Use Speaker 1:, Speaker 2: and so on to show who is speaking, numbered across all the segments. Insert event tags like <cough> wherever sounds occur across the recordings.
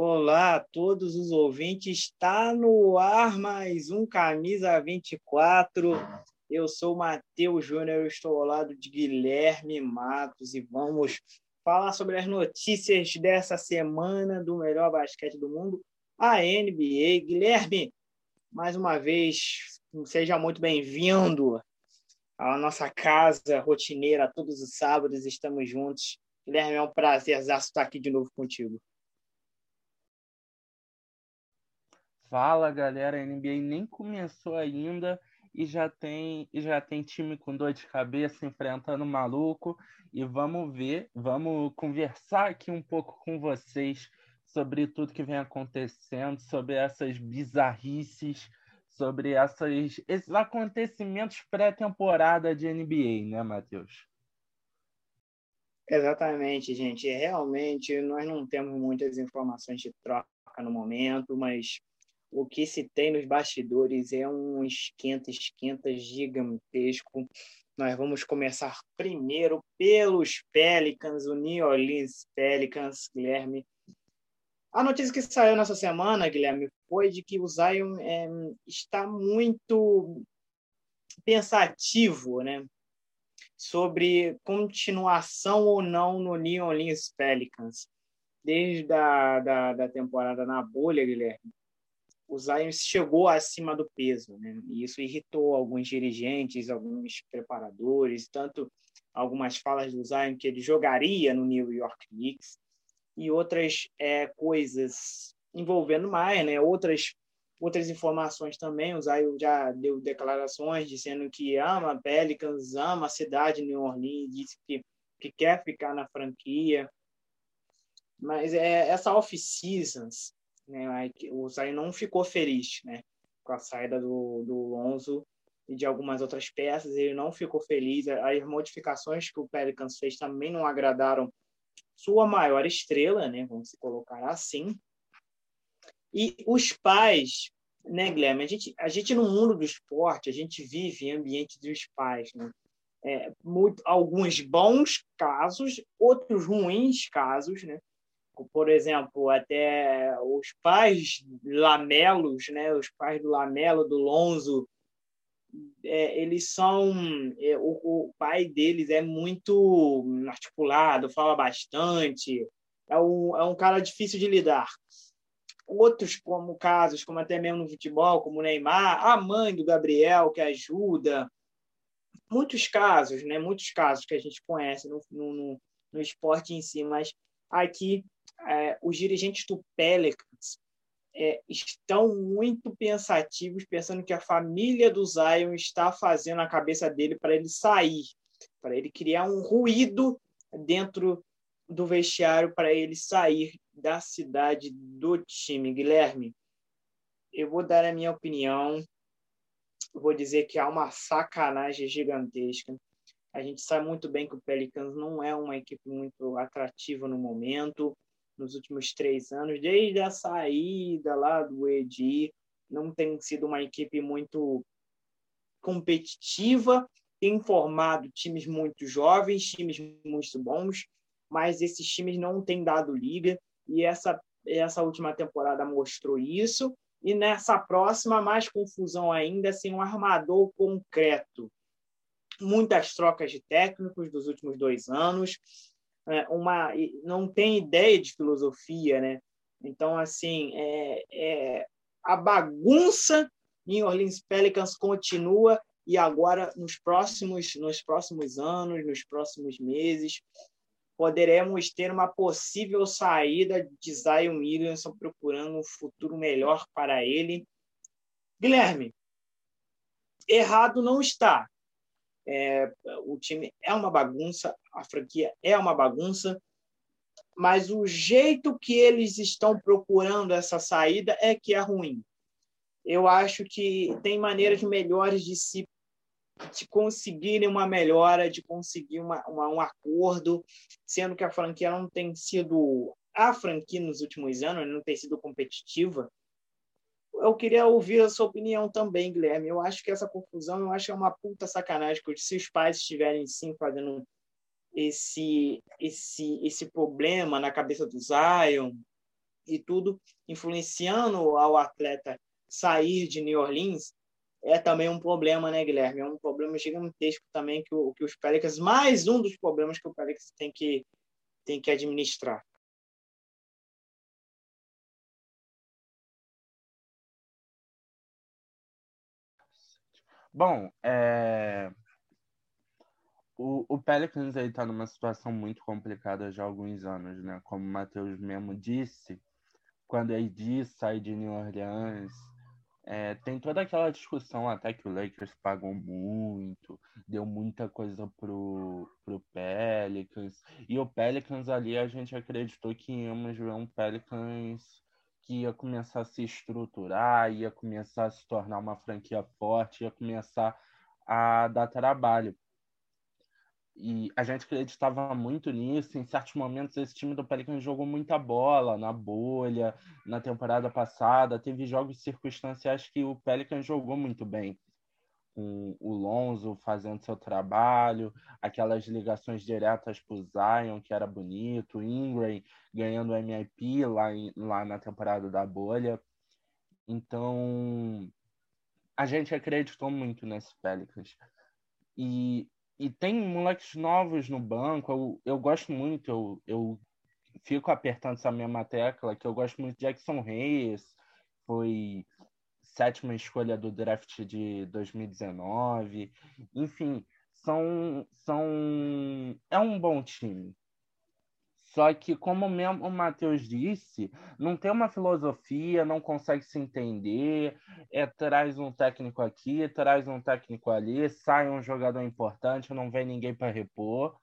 Speaker 1: Olá a todos os ouvintes, está no ar mais um Camisa 24. Eu sou Matheus Júnior, estou ao lado de Guilherme Matos e vamos falar sobre as notícias dessa semana do melhor basquete do mundo, a NBA. Guilherme, mais uma vez, seja muito bem-vindo à nossa casa rotineira, todos os sábados estamos juntos. Guilherme, é um prazer estar aqui de novo contigo.
Speaker 2: Fala, galera, a NBA nem começou ainda e já tem já tem time com dor de cabeça enfrentando maluco e vamos ver, vamos conversar aqui um pouco com vocês sobre tudo que vem acontecendo, sobre essas bizarrices, sobre essas, esses acontecimentos pré-temporada de NBA, né, Matheus?
Speaker 1: Exatamente, gente. Realmente, nós não temos muitas informações de troca no momento, mas o que se tem nos bastidores é um esquenta-esquenta gigantesco. Nós vamos começar primeiro pelos Pelicans, o New Orleans Pelicans, Guilherme. A notícia que saiu nessa semana, Guilherme, foi de que o Zion é, está muito pensativo, né? Sobre continuação ou não no New Orleans Pelicans. Desde a da, da temporada na bolha, Guilherme, o Zion chegou acima do peso, né? E isso irritou alguns dirigentes, alguns preparadores, tanto algumas falas do Zion que ele jogaria no New York Knicks e outras é, coisas envolvendo mais, né? Outras outras informações também. O Zion já deu declarações dizendo que ama Pelicans, ama a cidade de New Orleans, disse que, que quer ficar na franquia. Mas é, essa off-seasons né? O Zion não ficou feliz né? com a saída do, do Lonzo e de algumas outras peças. Ele não ficou feliz. As modificações que o Pelicans fez também não agradaram sua maior estrela, né? vamos se colocar assim. E os pais, né, Guilherme? A gente, a gente no mundo do esporte, a gente vive em ambiente dos pais, né? É, muito, alguns bons casos, outros ruins casos, né? Por exemplo, até os pais Lamelos, né, os pais do Lamelo, do Lonzo, é, eles são é, o, o, pai deles é muito articulado, fala bastante, é um, é um cara difícil de lidar. Outros como casos, como até mesmo no futebol, como o Neymar, a mãe do Gabriel que ajuda, muitos casos, né? Muitos casos que a gente conhece no, no, no esporte em si, mas aqui é, os dirigentes do Pelicans é, estão muito pensativos, pensando que a família do Zion está fazendo a cabeça dele para ele sair, para ele criar um ruído dentro do vestiário para ele sair da cidade do time. Guilherme, eu vou dar a minha opinião. vou dizer que há uma sacanagem gigantesca. A gente sabe muito bem que o Pelicans não é uma equipe muito atrativa no momento nos últimos três anos, desde a saída lá do Edi, não tem sido uma equipe muito competitiva, tem formado times muito jovens, times muito bons, mas esses times não têm dado liga e essa essa última temporada mostrou isso e nessa próxima mais confusão ainda sem um armador concreto. Muitas trocas de técnicos dos últimos dois anos uma não tem ideia de filosofia, né? Então, assim, é, é, a bagunça em Orleans Pelicans continua e agora nos próximos nos próximos anos, nos próximos meses, poderemos ter uma possível saída de Zion Williamson procurando um futuro melhor para ele. Guilherme, errado não está. É, o time é uma bagunça, a franquia é uma bagunça, mas o jeito que eles estão procurando essa saída é que é ruim. Eu acho que tem maneiras melhores de se de conseguirem uma melhora, de conseguir uma, uma, um acordo, sendo que a franquia não tem sido a franquia nos últimos anos não tem sido competitiva eu queria ouvir a sua opinião também, Guilherme. Eu acho que essa confusão, eu acho que é uma puta sacanagem, porque se os pais estiverem sim fazendo esse esse esse problema na cabeça do Zion, e tudo, influenciando ao atleta sair de New Orleans, é também um problema, né, Guilherme? É um problema gigantesco também que, o, que os Pelicans, mais um dos problemas que o Pelicans tem que, tem que administrar.
Speaker 2: Bom, é... o, o Pelicans está numa situação muito complicada já há alguns anos, né? Como o Matheus mesmo disse, quando a AD sai de New Orleans, é, tem toda aquela discussão até que o Lakers pagou muito, deu muita coisa pro, pro Pelicans. E o Pelicans ali a gente acreditou que íamos ver um Pelicans que ia começar a se estruturar, ia começar a se tornar uma franquia forte, ia começar a dar trabalho. E a gente acreditava muito nisso. Em certos momentos, esse time do Pelicans jogou muita bola na bolha, na temporada passada. Teve jogos circunstanciais que o Pelicans jogou muito bem. Com o Lonzo fazendo seu trabalho, aquelas ligações diretas para o Zion, que era bonito, Ingram ganhando o MIP lá, em, lá na temporada da bolha. Então, a gente acreditou muito nesse Pelicans. E, e tem moleques novos no banco, eu, eu gosto muito, eu, eu fico apertando essa mesma tecla, que eu gosto muito de Jackson Reyes, foi sétima escolha do draft de 2019. Enfim, são, são é um bom time. Só que, como mesmo o Matheus disse, não tem uma filosofia, não consegue se entender, é, traz um técnico aqui, traz um técnico ali, sai um jogador importante, não vem ninguém para repor.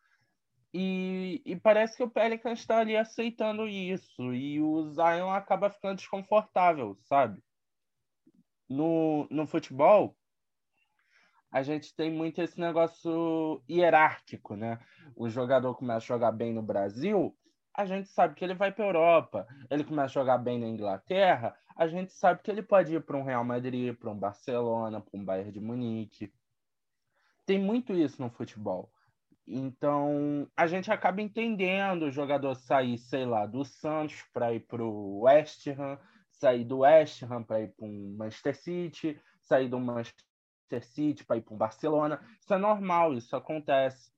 Speaker 2: E, e, parece que o Pelicans está ali aceitando isso. E o Zion acaba ficando desconfortável, sabe? No, no futebol, a gente tem muito esse negócio hierárquico, né? O jogador começa a jogar bem no Brasil, a gente sabe que ele vai para a Europa. Ele começa a jogar bem na Inglaterra, a gente sabe que ele pode ir para um Real Madrid, para um Barcelona, para um Bayern de Munique. Tem muito isso no futebol. Então, a gente acaba entendendo o jogador sair, sei lá, do Santos para ir para o West Ham, sair do West Ham para ir para um Manchester City, sair do Manchester City, para ir para o Barcelona. Isso é normal, isso acontece.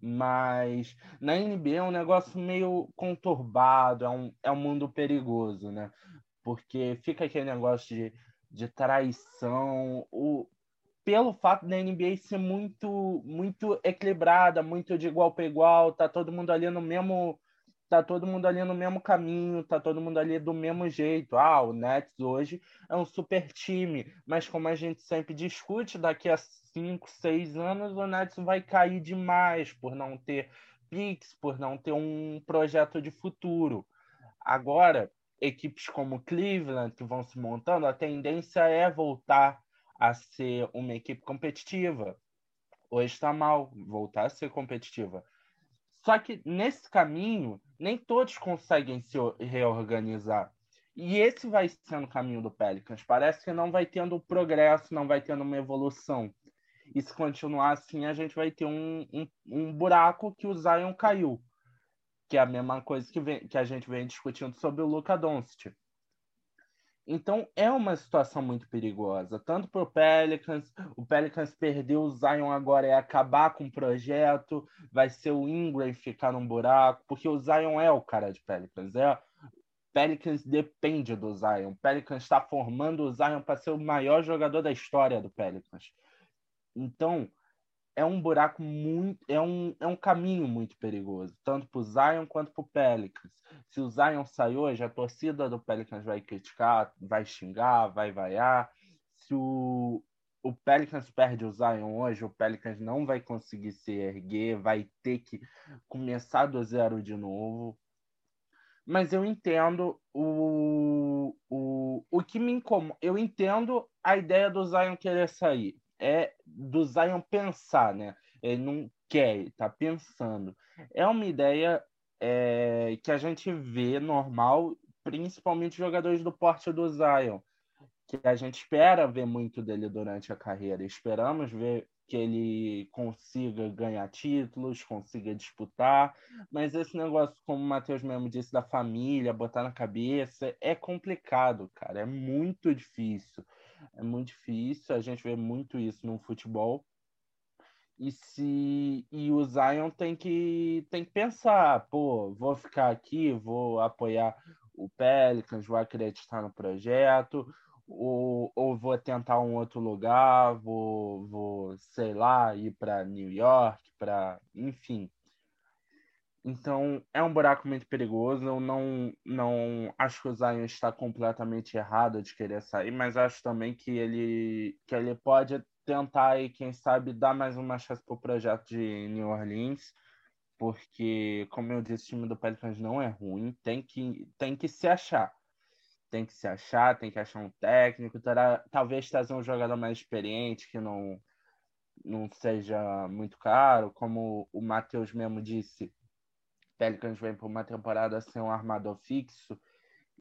Speaker 2: Mas na NBA é um negócio meio conturbado, é um, é um mundo perigoso, né? Porque fica aquele negócio de, de traição. O, pelo fato da NBA ser muito muito equilibrada, muito de igual para igual, tá todo mundo ali no mesmo tá todo mundo ali no mesmo caminho, tá todo mundo ali do mesmo jeito. Ah, o Nets hoje é um super time, mas como a gente sempre discute, daqui a cinco, seis anos o Nets vai cair demais por não ter picks, por não ter um projeto de futuro. Agora, equipes como Cleveland que vão se montando, a tendência é voltar a ser uma equipe competitiva. Hoje está mal voltar a ser competitiva. Só que nesse caminho, nem todos conseguem se reorganizar. E esse vai sendo o caminho do Pelicans. Parece que não vai tendo progresso, não vai tendo uma evolução. E se continuar assim, a gente vai ter um, um, um buraco que o Zion caiu. Que é a mesma coisa que, vem, que a gente vem discutindo sobre o Luca Doncic. Então é uma situação muito perigosa, tanto para o Pelicans. O Pelicans perdeu o Zion agora é acabar com o projeto, vai ser o Ingram ficar num buraco, porque o Zion é o cara de Pelicans. É, Pelicans depende do Zion. Pelicans está formando o Zion para ser o maior jogador da história do Pelicans. Então é um buraco muito, é um, é um caminho muito perigoso, tanto para o Zion quanto para o Pelicans. Se o Zion sair hoje, a torcida do Pelicans vai criticar, vai xingar, vai vaiar. Se o, o Pelicans perde o Zion hoje, o Pelicans não vai conseguir se erguer, vai ter que começar do zero de novo. Mas eu entendo o, o, o que me incomoda. Eu entendo a ideia do Zion querer sair é do Zion pensar, né? Ele não quer, tá pensando. É uma ideia é, que a gente vê normal, principalmente jogadores do porte do Zion, que a gente espera ver muito dele durante a carreira. Esperamos ver que ele consiga ganhar títulos, consiga disputar, mas esse negócio, como o Matheus mesmo disse, da família, botar na cabeça, é complicado, cara, é muito difícil. É muito difícil, a gente vê muito isso no futebol. E se e o Zion tem que tem que pensar, pô, vou ficar aqui, vou apoiar o Pelicans, vou acreditar no projeto, ou, ou vou tentar um outro lugar, vou, vou sei lá, ir para New York, para, enfim. Então, é um buraco muito perigoso. Eu não, não acho que o Zion está completamente errado de querer sair, mas acho também que ele, que ele pode tentar, e quem sabe, dar mais uma chance para o projeto de New Orleans, porque, como eu disse, o time do Pelicans não é ruim, tem que, tem que se achar. Tem que se achar, tem que achar um técnico, terá, talvez trazer um jogador mais experiente que não, não seja muito caro, como o Matheus mesmo disse, Pelicans vem por uma temporada sem um armador fixo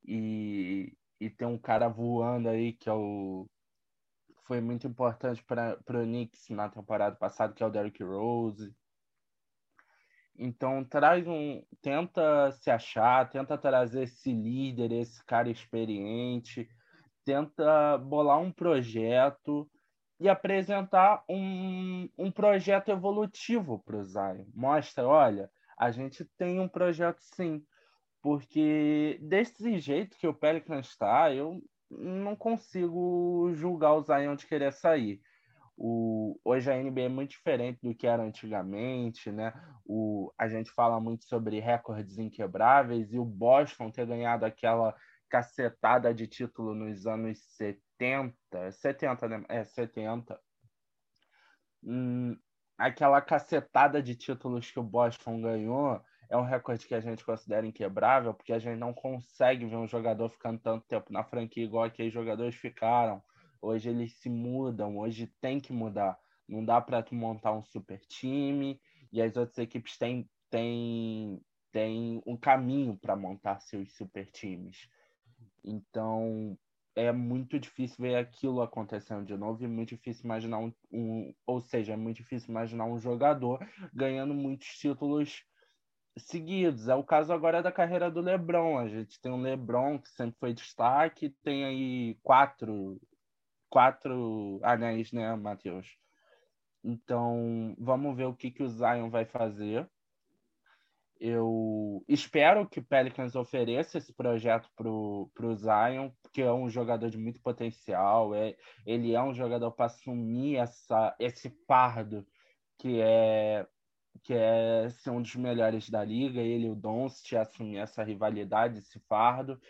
Speaker 2: e, e tem um cara voando aí que é o foi muito importante para o Knicks na temporada passada, que é o Derrick Rose. Então traz um, tenta se achar, tenta trazer esse líder, esse cara experiente, tenta bolar um projeto e apresentar um, um projeto evolutivo para o Zion. Mostra, olha, a gente tem um projeto sim, porque desse jeito que o Pelicans está, eu não consigo julgar o Zion de querer sair. O, hoje a NBA é muito diferente do que era antigamente, né? O, a gente fala muito sobre recordes inquebráveis e o Boston ter ganhado aquela cacetada de título nos anos 70, 70, né? É, 70. Hum, aquela cacetada de títulos que o Boston ganhou é um recorde que a gente considera inquebrável, porque a gente não consegue ver um jogador ficando tanto tempo na franquia igual aqueles jogadores ficaram. Hoje eles se mudam, hoje tem que mudar. Não dá para tu montar um super time e as outras equipes têm, têm, têm um caminho para montar seus super times. Então é muito difícil ver aquilo acontecendo de novo e muito difícil imaginar um, um ou seja, é muito difícil imaginar um jogador ganhando muitos títulos seguidos. É o caso agora da carreira do LeBron. A gente tem um LeBron que sempre foi destaque, tem aí quatro quatro anéis, né, Matheus? Então, vamos ver o que, que o Zion vai fazer. Eu espero que o Pelicans ofereça esse projeto para o Zion, porque é um jogador de muito potencial. É, ele é um jogador para assumir essa, esse fardo que é que é ser um dos melhores da liga. Ele e o Doncic assumir essa rivalidade, esse fardo.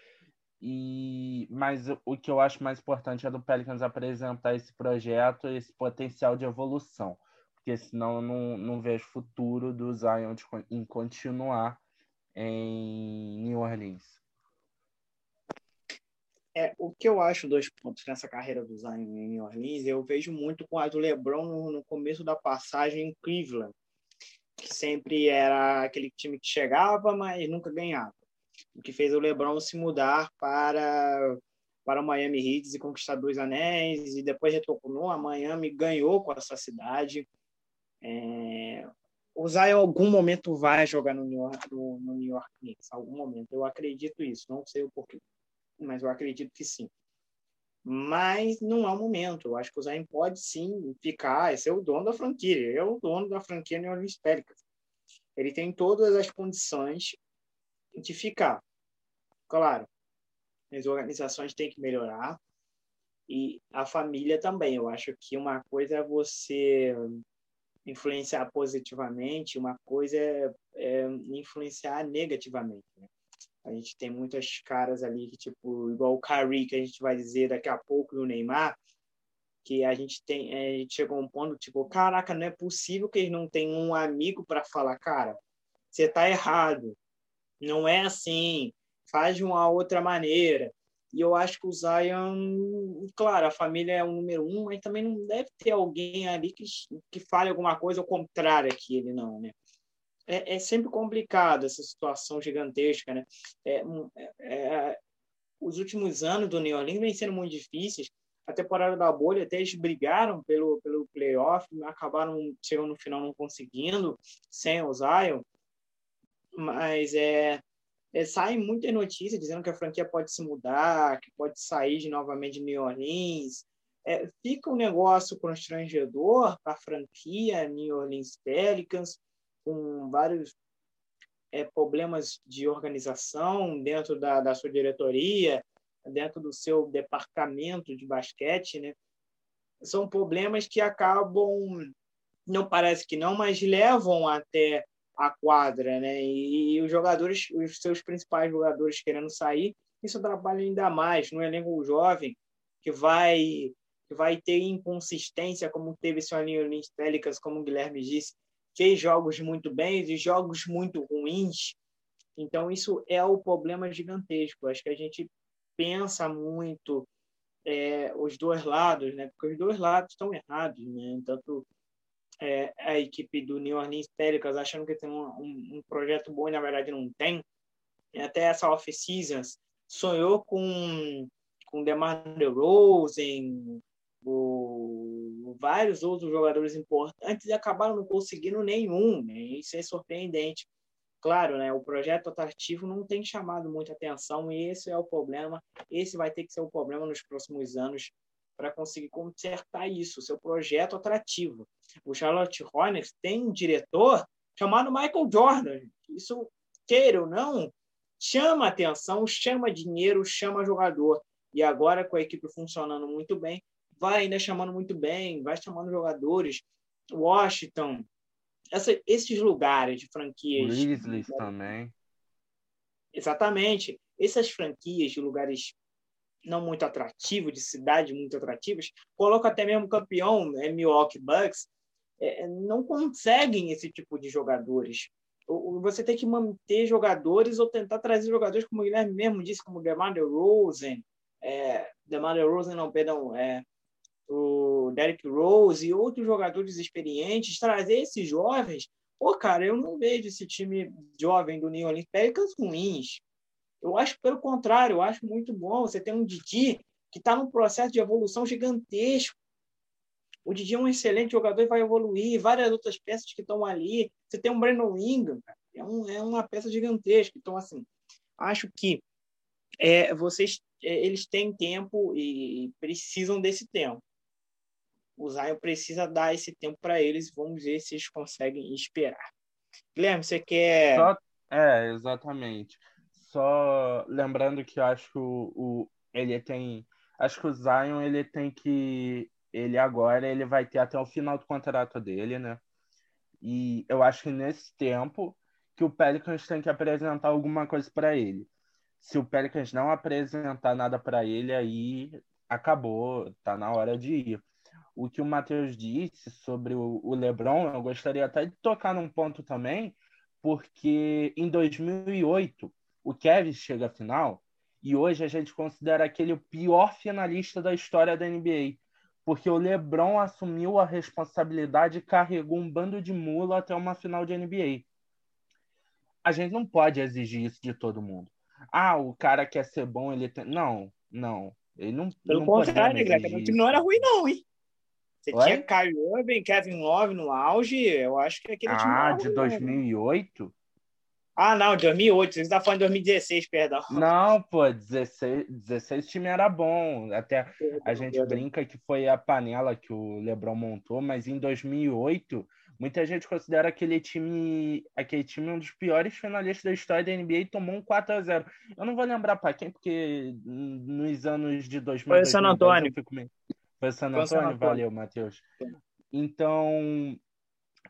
Speaker 2: E, mas o que eu acho mais importante é do Pelicans apresentar esse projeto, esse potencial de evolução, porque senão eu não, não vejo futuro do Zion de, em continuar em New Orleans.
Speaker 1: É, o que eu acho dois pontos nessa carreira do Zion em New Orleans, eu vejo muito com a do LeBron no, no começo da passagem em Cleveland, que sempre era aquele time que chegava, mas nunca ganhava o que fez o LeBron se mudar para para o Miami Heat e conquistar dois anéis e depois retornou a Miami ganhou com essa cidade é, o Zion em algum momento vai jogar no New York, no, no New York Knicks algum momento eu acredito isso não sei o porquê mas eu acredito que sim mas não é o momento. Eu acho que o Zion pode sim ficar, ser o dono da franquia. Ele é o dono da franquia New Orleans Pelicans. Ele tem todas as condições de ficar. Claro, as organizações têm que melhorar e a família também. Eu acho que uma coisa é você influenciar positivamente, uma coisa é, é influenciar negativamente. Né? A gente tem muitas caras ali que, tipo, igual o Kyrie, que a gente vai dizer daqui a pouco, e o Neymar, que a gente tem, a gente chegou a um ponto, tipo, caraca, não é possível que eles não tenham um amigo para falar, cara, você tá errado, não é assim, faz de uma outra maneira. E eu acho que o Zion, claro, a família é o número um, mas também não deve ter alguém ali que, que fale alguma coisa ao contrário que ele não, né? É, é sempre complicado essa situação gigantesca, né? É, é, é, os últimos anos do New Orleans vêm sendo muito difíceis. A temporada da bolha até eles brigaram pelo, pelo, playoff, acabaram chegando no final não conseguindo, sem o Zion, mas é, é, saem muitas notícias dizendo que a franquia pode se mudar, que pode sair de novamente de New Orleans. É, fica um negócio constrangedor para a franquia New Orleans Pelicans, com vários é, problemas de organização dentro da, da sua diretoria, dentro do seu departamento de basquete, né? São problemas que acabam, não parece que não, mas levam até a quadra, né? E, e os jogadores, os seus principais jogadores querendo sair, isso atrapalha ainda mais no elenco jovem que vai que vai ter inconsistência, como teve esse Orleans Pelicans, como o Guilherme disse, fez jogos muito bem e jogos muito ruins. Então isso é o problema gigantesco. Acho que a gente pensa muito é, os dois lados, né? Porque os dois lados estão errados, né? Tanto é, a equipe do New Orleans Pelicans achando que tem um, um, um projeto bom e na verdade não tem. Até essa off-season sonhou com com DeMar DeRozan, o, vários outros jogadores importantes e acabaram não conseguindo nenhum. Né? Isso é surpreendente. Claro, né, o projeto atrativo não tem chamado muita atenção e esse é o problema. Esse vai ter que ser o problema nos próximos anos para conseguir consertar isso, seu projeto atrativo. O Charlotte Hornets tem um diretor chamado Michael Jordan. Isso, queira ou não, chama atenção, chama dinheiro, chama jogador. E agora, com a equipe funcionando muito bem, vai ainda chamando muito bem, vai chamando jogadores. Washington, essa, esses lugares de franquias.
Speaker 2: Grizzlies também.
Speaker 1: Exatamente. Essas franquias de lugares não muito atrativo, de cidades muito atrativas, coloca até mesmo campeão, né, Milwaukee Bucks, é, não conseguem esse tipo de jogadores. Você tem que manter jogadores ou tentar trazer jogadores, como o Guilherme mesmo disse, como DeMar DeRozan, é, DeMar DeRozan, não, perdão, é, o Derrick Rose e outros jogadores experientes, trazer esses jovens. Pô, cara, eu não vejo esse time jovem do New Orleans Pelicans ruins. Eu acho pelo contrário, eu acho muito bom. Você tem um Didi que está num processo de evolução gigantesco. O Didi é um excelente jogador e vai evoluir. Várias outras peças que estão ali. Você tem um Brandon Ingram, é, um, é uma peça gigantesca. Então, assim, acho que é, vocês é, eles têm tempo e precisam desse tempo. O Zion precisa dar esse tempo para eles. Vamos ver se eles conseguem esperar. Guilherme, você quer.
Speaker 2: Só... É, exatamente só lembrando que eu acho que o, o, ele tem. Acho que o Zion ele tem que. Ele agora ele vai ter até o final do contrato dele, né? E eu acho que nesse tempo que o Pelicans tem que apresentar alguma coisa para ele. Se o Pelicans não apresentar nada para ele, aí acabou, tá na hora de ir. O que o Matheus disse sobre o, o LeBron, eu gostaria até de tocar num ponto também, porque em 2008 o Kevin chega à final e hoje a gente considera aquele o pior finalista da história da NBA, porque o LeBron assumiu a responsabilidade e carregou um bando de mula até uma final de NBA. A gente não pode exigir isso de todo mundo. Ah, o cara quer ser bom, ele tem. Não, não. Ele não.
Speaker 1: Pelo
Speaker 2: não
Speaker 1: contrário, Greg, o time não era ruim, não, hein? Você Oi? tinha Kyrie Irving, Kevin Love no auge, eu acho que aquele
Speaker 2: ah,
Speaker 1: time.
Speaker 2: Ah, de 2008?
Speaker 1: Ah, não, 2008. Você está falando de 2016, perdão.
Speaker 2: Não, pô, 16, 16 time era bom. Até a gente brinca que foi a panela que o LeBron montou, mas em 2008, muita gente considera aquele time, aquele time um dos piores finalistas da história da NBA e tomou um 4 a 0. Eu não vou lembrar para quem, porque nos anos de 2000
Speaker 1: Foi o San Antônio.
Speaker 2: Foi o San Antônio, valeu, Matheus. Então,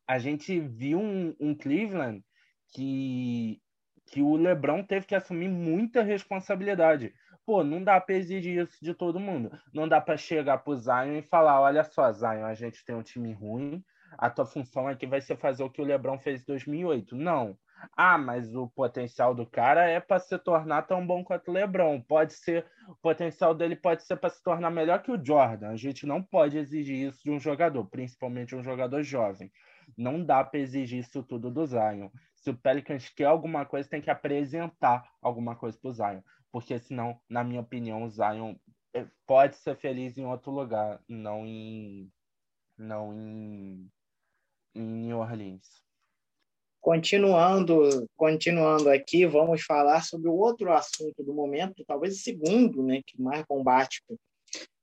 Speaker 2: a gente viu um, um Cleveland que, que o LeBron teve que assumir muita responsabilidade. Pô, não dá para exigir isso de todo mundo. Não dá para chegar pro Zion e falar: olha só, Zion, a gente tem um time ruim, a tua função aqui vai ser fazer o que o LeBron fez em 2008. Não. Ah, mas o potencial do cara é para se tornar tão bom quanto o LeBron. Pode ser, o potencial dele pode ser para se tornar melhor que o Jordan. A gente não pode exigir isso de um jogador, principalmente um jogador jovem. Não dá para exigir isso tudo do Zion se o Pelicans quer alguma coisa, tem que apresentar alguma coisa para o Zion. Porque senão, na minha opinião, o Zion é, pode ser feliz em outro lugar, não em não em, em New Orleans.
Speaker 1: Continuando, continuando aqui, vamos falar sobre o outro assunto do momento, talvez o segundo, né, que mais bombástico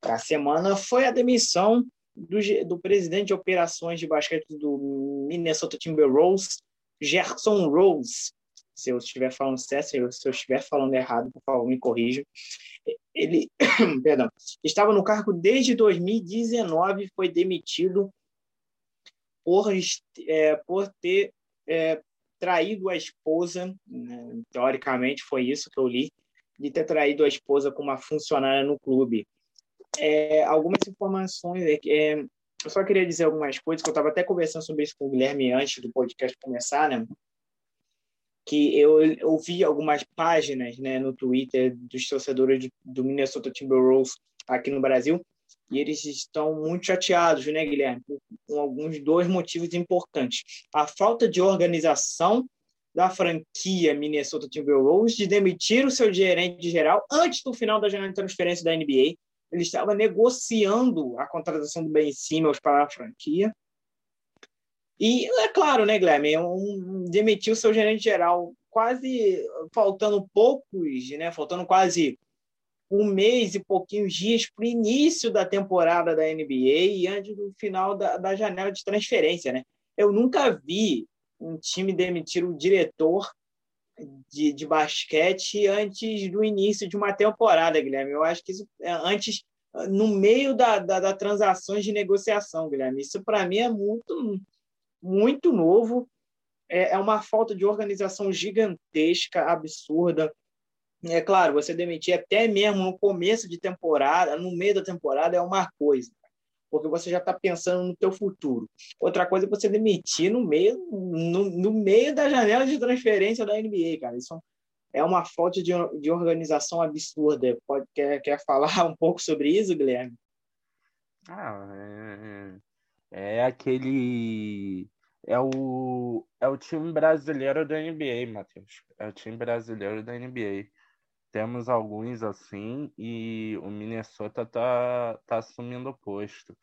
Speaker 1: a semana, foi a demissão do, do presidente de operações de basquete do Minnesota Timberwolves, Gerson Rose. Se eu estiver falando certo, se eu, estiver falando errado, por favor, me corrija. Ele, <clears throat> perdão, estava no cargo desde 2019, foi demitido por, é, por ter é, traído a esposa, né? teoricamente foi isso que eu li, de ter traído a esposa com uma funcionária no clube. É, algumas informações, é, é, eu só queria dizer algumas coisas, que eu estava até conversando sobre isso com o Guilherme antes do podcast começar, né? que eu, eu vi algumas páginas né, no Twitter dos torcedores do Minnesota Timberwolves aqui no Brasil, e eles estão muito chateados, né, Guilherme, com alguns dois motivos importantes. A falta de organização da franquia Minnesota Timberwolves de demitir o seu gerente geral antes do final da janela de transferência da NBA. Ele estava negociando a contratação do Ben Simmons para a franquia. E é claro, né, Guilherme, é um, demitiu seu gerente geral quase faltando poucos, né, faltando quase um mês e pouquinhos dias para o início da temporada da NBA e antes do final da, da janela de transferência, né? Eu nunca vi um time demitir o diretor de, de basquete antes do início de uma temporada, Guilherme. Eu acho que isso é antes, no meio da, da, da transações de negociação, Guilherme. Isso para mim é muito, muito novo. É, é uma falta de organização gigantesca, absurda. É claro, você demitir até mesmo no começo de temporada, no meio da temporada, é uma coisa, porque você já está pensando no teu futuro. Outra coisa é você demitir no meio, no, no, meio da janela de transferência da NBA, cara. Isso é uma falta de, de organização absurda. Pode, quer, quer falar <laughs> um pouco sobre isso, Guilherme?
Speaker 2: Ah, é, é aquele é o, é o time brasileiro da NBA, Matheus. É o time brasileiro da NBA. Temos alguns assim e o Minnesota tá, tá assumindo o posto.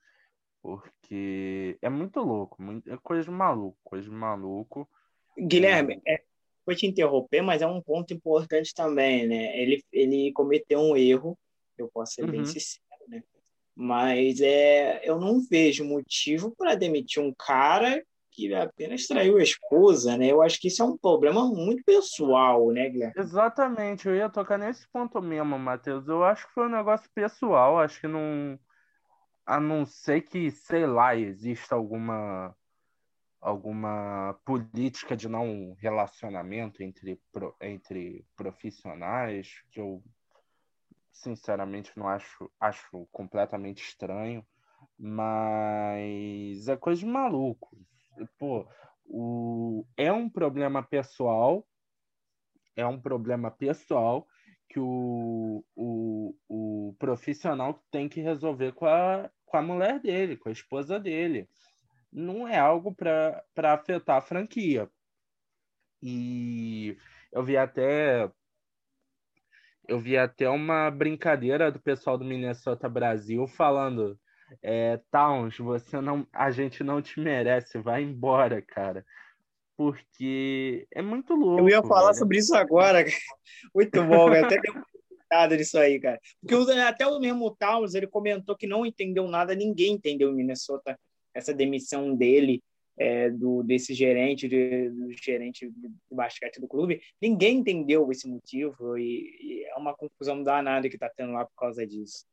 Speaker 2: Porque é muito louco, muito, é coisa de maluco, coisa de maluco.
Speaker 1: Guilherme, é, vou te interromper, mas é um ponto importante também, né? Ele, ele cometeu um erro, eu posso ser uhum. bem sincero, né? Mas é, eu não vejo motivo para demitir um cara que apenas traiu a esposa, né? Eu acho que isso é um problema muito pessoal, né, Guilherme?
Speaker 2: Exatamente, eu ia tocar nesse ponto mesmo, Matheus. Eu acho que foi um negócio pessoal, acho que não. A não ser que, sei lá, exista alguma alguma política de não relacionamento entre, entre profissionais, que eu sinceramente não acho, acho completamente estranho, mas é coisa de maluco pô, o, é um problema pessoal, é um problema pessoal que o, o, o profissional tem que resolver com a, com a mulher dele, com a esposa dele. Não é algo para afetar a franquia. E eu vi até eu vi até uma brincadeira do pessoal do Minnesota Brasil falando é, Towns, você não, a gente não te merece, vai embora, cara. Porque é muito louco.
Speaker 1: Eu ia falar velho. sobre isso agora. <laughs> Muito bom, velho. Até nada nisso aí, cara. Porque até o mesmo Towns, ele comentou que não entendeu nada, ninguém entendeu em Minnesota essa demissão dele. É, do desse gerente de, do gerente de basquete do clube ninguém entendeu esse motivo e, e é uma confusão danada que está tendo lá por causa disso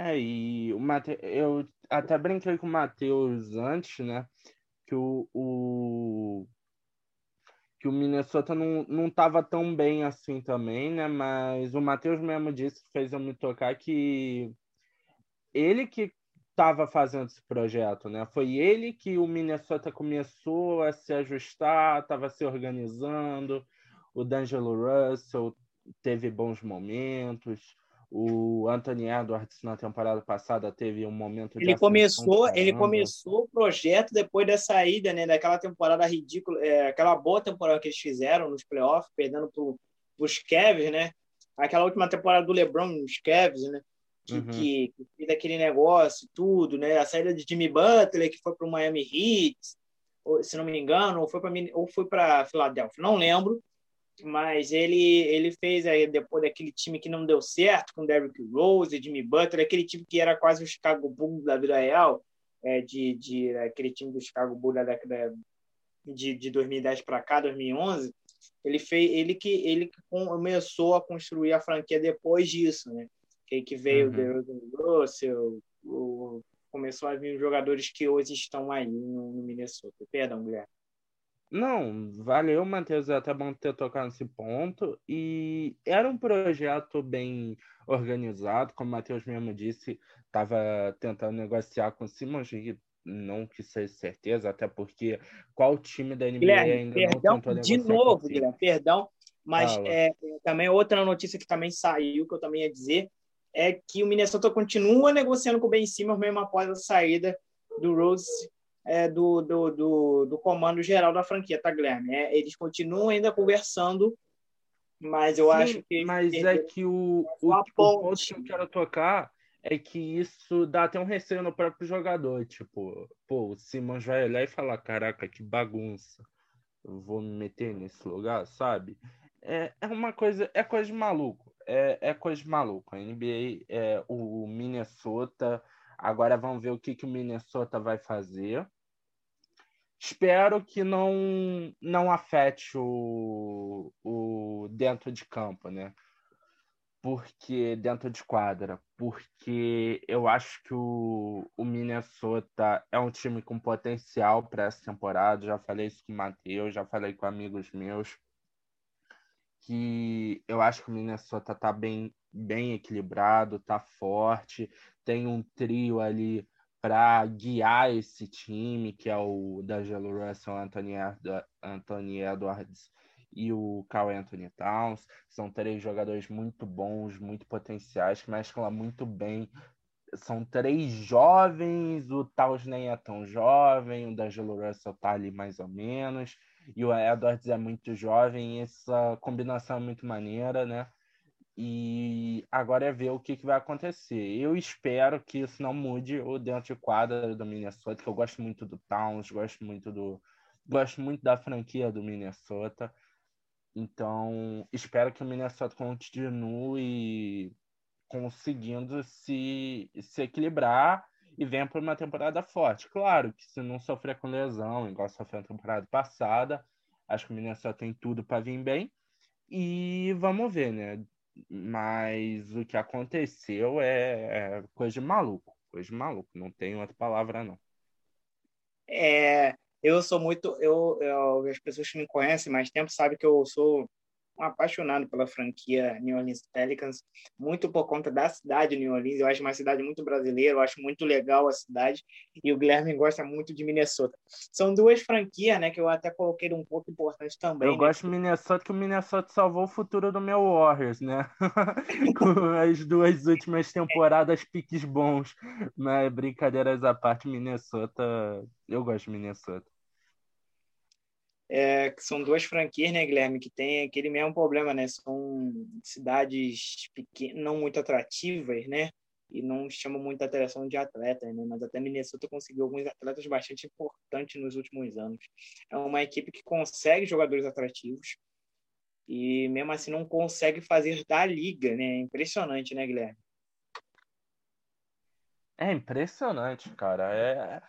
Speaker 2: é, e o Mate... eu até brinquei com o Matheus antes, né? Que o, o, que o Minnesota não, não tão bem assim também, né? Mas o Matheus mesmo disse, fez eu me tocar que ele que estava fazendo esse projeto, né? Foi ele que o Minnesota começou a se ajustar, estava se organizando. O D'Angelo Russell teve bons momentos. O Anthony Edwards na temporada passada teve um momento
Speaker 1: ele começou ele começou o projeto depois da saída né daquela temporada ridícula é, aquela boa temporada que eles fizeram nos playoffs perdendo para os Cavs né aquela última temporada do LeBron nos Cavs né que, uhum. que, que fez aquele negócio, tudo, né? A saída de Jimmy Butler, que foi para o Miami Heat, ou, se não me engano, ou foi para ou foi para Filadélfia, não lembro. Mas ele ele fez aí depois daquele time que não deu certo com Derrick Rose, Jimmy Butler, aquele time que era quase o Chicago Bulls da vida real, é, de, de aquele time do Chicago Bulls da década de, de 2010 para cá, 2011. Ele fez ele que ele começou a construir a franquia depois disso, né? Que, que veio uhum. o Russell, o, começou a vir os jogadores que hoje estão aí no, no Minnesota. Perdão, Guilherme.
Speaker 2: Não, valeu, Matheus. É até bom ter tocado nesse ponto. E era um projeto bem organizado, como o Matheus mesmo disse, estava tentando negociar com o Simons não que seja certeza, até porque qual time da NBA
Speaker 1: Guilherme, ainda perdão, não tentou De novo, Guilherme, perdão, mas é, também outra notícia que também saiu, que eu também ia dizer, é que o Minnesota continua negociando com o Ben Simmons mesmo após a saída do Rose é, do, do, do, do, comando geral da franquia, tá, Guilherme? É, eles continuam ainda conversando, mas eu Sim, acho que.
Speaker 2: Mas é que o, o, o ponto que eu quero tocar é que isso dá até um receio no próprio jogador. Tipo, pô, o Simons vai olhar e falar: caraca, que bagunça. Eu vou me meter nesse lugar, sabe? É, é uma coisa, é coisa de maluco. É, é coisa de maluco. A NBA, é, o Minnesota Agora vamos ver o que, que o Minnesota vai fazer. Espero que não, não afete o, o dentro de campo, né? Porque dentro de quadra, porque eu acho que o, o Minnesota é um time com potencial para essa temporada. Já falei isso com o Matheus, já falei com amigos meus que eu acho que o Minnesota tá bem, bem equilibrado, tá forte, tem um trio ali para guiar esse time, que é o D'Angelo Russell, Anthony, Anthony Edwards e o Carl Anthony Towns. São três jogadores muito bons, muito potenciais, que mesclam muito bem. São três jovens, o Towns nem é tão jovem, o D'Angelo Russell tá ali mais ou menos, e o Edwards é muito jovem, essa combinação é muito maneira, né? E agora é ver o que, que, vai acontecer. Eu espero que isso não mude o dentro de quadra do Minnesota, que eu gosto muito do Towns, gosto muito do. Gosto muito da franquia do Minnesota. Então, espero que o Minnesota continue conseguindo se, se equilibrar e venha para uma temporada forte. Claro que se não sofrer com lesão, igual sofreu na temporada passada, acho que o Minnesota tem tudo para vir bem. E vamos ver, né? Mas o que aconteceu é, é coisa de maluco. Coisa de maluco. Não tem outra palavra, não.
Speaker 1: É, eu sou muito. Eu, eu, as pessoas que me conhecem mais tempo sabem que eu sou um apaixonado pela franquia New Orleans Pelicans, muito por conta da cidade de New Orleans. Eu acho uma cidade muito brasileira, eu acho muito legal a cidade. E o Guilherme gosta muito de Minnesota. São duas franquias, né, que eu até coloquei um pouco importante também.
Speaker 2: Eu
Speaker 1: né?
Speaker 2: gosto de Minnesota, que o Minnesota salvou o futuro do meu Warriors, né? <laughs> Com as duas últimas temporadas piques bons. Mas brincadeiras à parte, Minnesota, eu gosto de Minnesota
Speaker 1: é, que são duas franquias, né, Guilherme, que tem aquele mesmo problema, né? São cidades pequenas, não muito atrativas, né? E não chamam muita atenção de atletas, né? Mas até Minnesota conseguiu alguns atletas bastante importantes nos últimos anos. É uma equipe que consegue jogadores atrativos e mesmo assim não consegue fazer da liga, né? É impressionante, né, Guilherme?
Speaker 2: É impressionante, cara. É,